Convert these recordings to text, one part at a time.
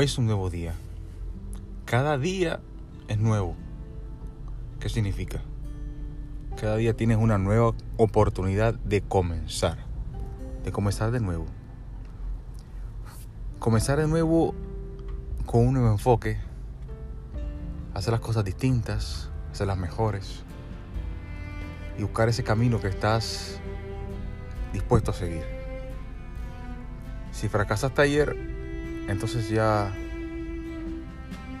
Hoy es un nuevo día. Cada día es nuevo. ¿Qué significa? Cada día tienes una nueva oportunidad de comenzar. De comenzar de nuevo. Comenzar de nuevo con un nuevo enfoque. Hacer las cosas distintas. Hacerlas mejores. Y buscar ese camino que estás dispuesto a seguir. Si fracasaste ayer, entonces ya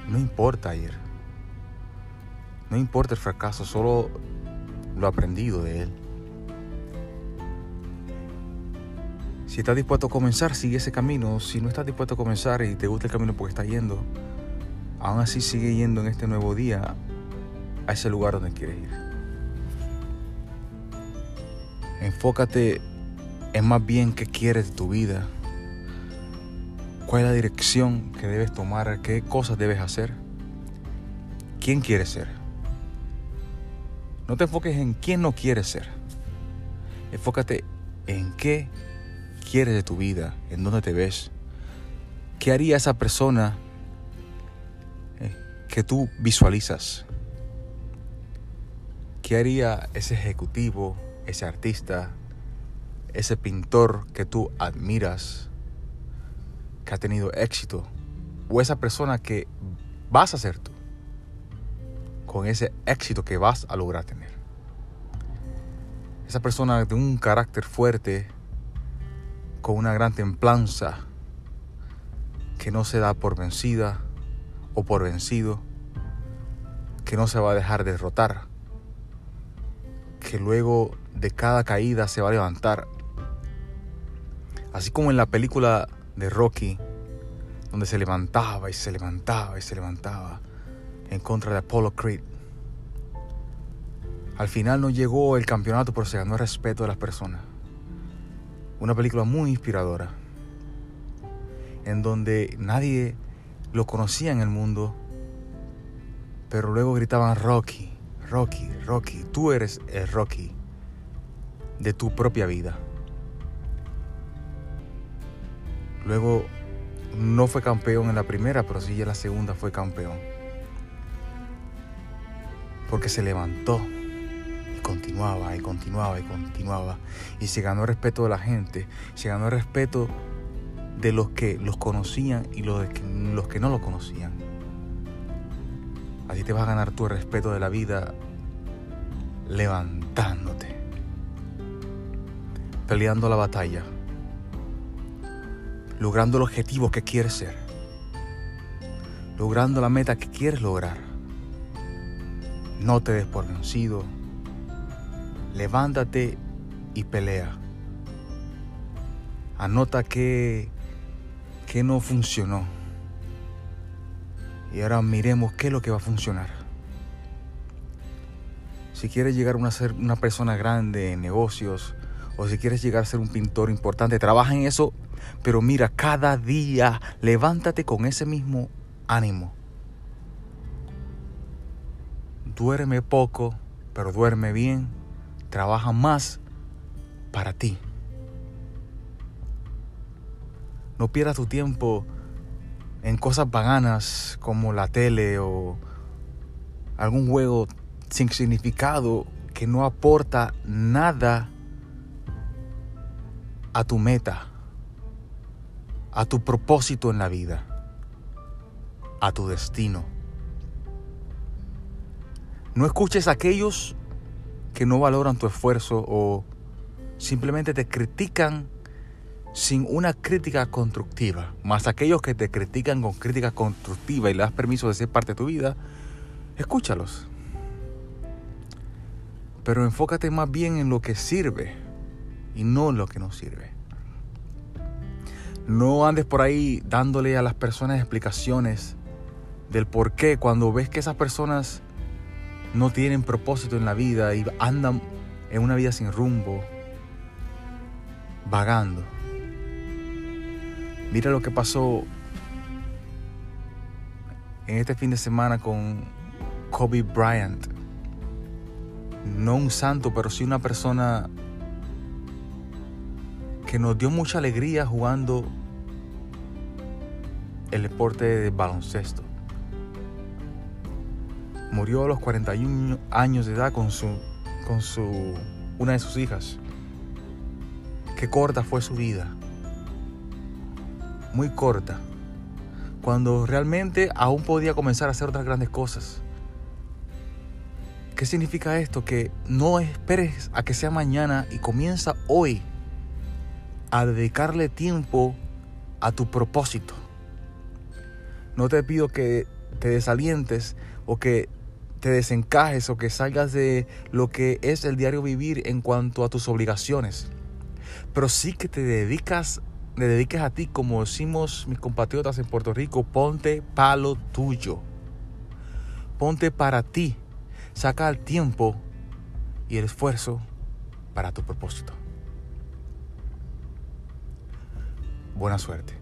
no importa ayer. No importa el fracaso, solo lo aprendido de él. Si estás dispuesto a comenzar, sigue ese camino. Si no estás dispuesto a comenzar y te gusta el camino porque estás yendo, aún así sigue yendo en este nuevo día a ese lugar donde quieres ir. Enfócate en más bien qué quieres de tu vida cuál es la dirección que debes tomar, qué cosas debes hacer, quién quieres ser. No te enfoques en quién no quieres ser. Enfócate en qué quieres de tu vida, en dónde te ves. ¿Qué haría esa persona eh, que tú visualizas? ¿Qué haría ese ejecutivo, ese artista, ese pintor que tú admiras? Que ha tenido éxito o esa persona que vas a ser tú con ese éxito que vas a lograr tener. Esa persona de un carácter fuerte, con una gran templanza, que no se da por vencida o por vencido, que no se va a dejar derrotar, que luego de cada caída se va a levantar. Así como en la película de Rocky, donde se levantaba y se levantaba y se levantaba en contra de Apollo Creed. Al final no llegó el campeonato, pero se ganó el respeto de las personas. Una película muy inspiradora, en donde nadie lo conocía en el mundo, pero luego gritaban Rocky, Rocky, Rocky, tú eres el Rocky de tu propia vida. Luego no fue campeón en la primera, pero sí en la segunda fue campeón. Porque se levantó y continuaba y continuaba y continuaba. Y se ganó el respeto de la gente, se ganó el respeto de los que los conocían y los, que, los que no lo conocían. Así te vas a ganar tu respeto de la vida levantándote, peleando la batalla logrando el objetivo que quieres ser, logrando la meta que quieres lograr. No te des por vencido, levántate y pelea. Anota que, que no funcionó. Y ahora miremos qué es lo que va a funcionar. Si quieres llegar a ser una persona grande en negocios, o si quieres llegar a ser un pintor importante, trabaja en eso pero mira, cada día levántate con ese mismo ánimo. Duerme poco, pero duerme bien. Trabaja más para ti. No pierdas tu tiempo en cosas vaganas como la tele o algún juego sin significado que no aporta nada a tu meta a tu propósito en la vida, a tu destino. No escuches a aquellos que no valoran tu esfuerzo o simplemente te critican sin una crítica constructiva, más aquellos que te critican con crítica constructiva y le das permiso de ser parte de tu vida, escúchalos. Pero enfócate más bien en lo que sirve y no lo que no sirve. No andes por ahí dándole a las personas explicaciones del por qué cuando ves que esas personas no tienen propósito en la vida y andan en una vida sin rumbo, vagando. Mira lo que pasó en este fin de semana con Kobe Bryant. No un santo, pero sí una persona que nos dio mucha alegría jugando el deporte de baloncesto. Murió a los 41 años de edad con su, con su, una de sus hijas. Qué corta fue su vida. Muy corta. Cuando realmente aún podía comenzar a hacer otras grandes cosas. ¿Qué significa esto? Que no esperes a que sea mañana y comienza hoy a dedicarle tiempo a tu propósito. No te pido que te desalientes o que te desencajes o que salgas de lo que es el diario vivir en cuanto a tus obligaciones. Pero sí que te dedicas, te dediques a ti, como decimos mis compatriotas en Puerto Rico, ponte palo tuyo. Ponte para ti. Saca el tiempo y el esfuerzo para tu propósito. Buena suerte.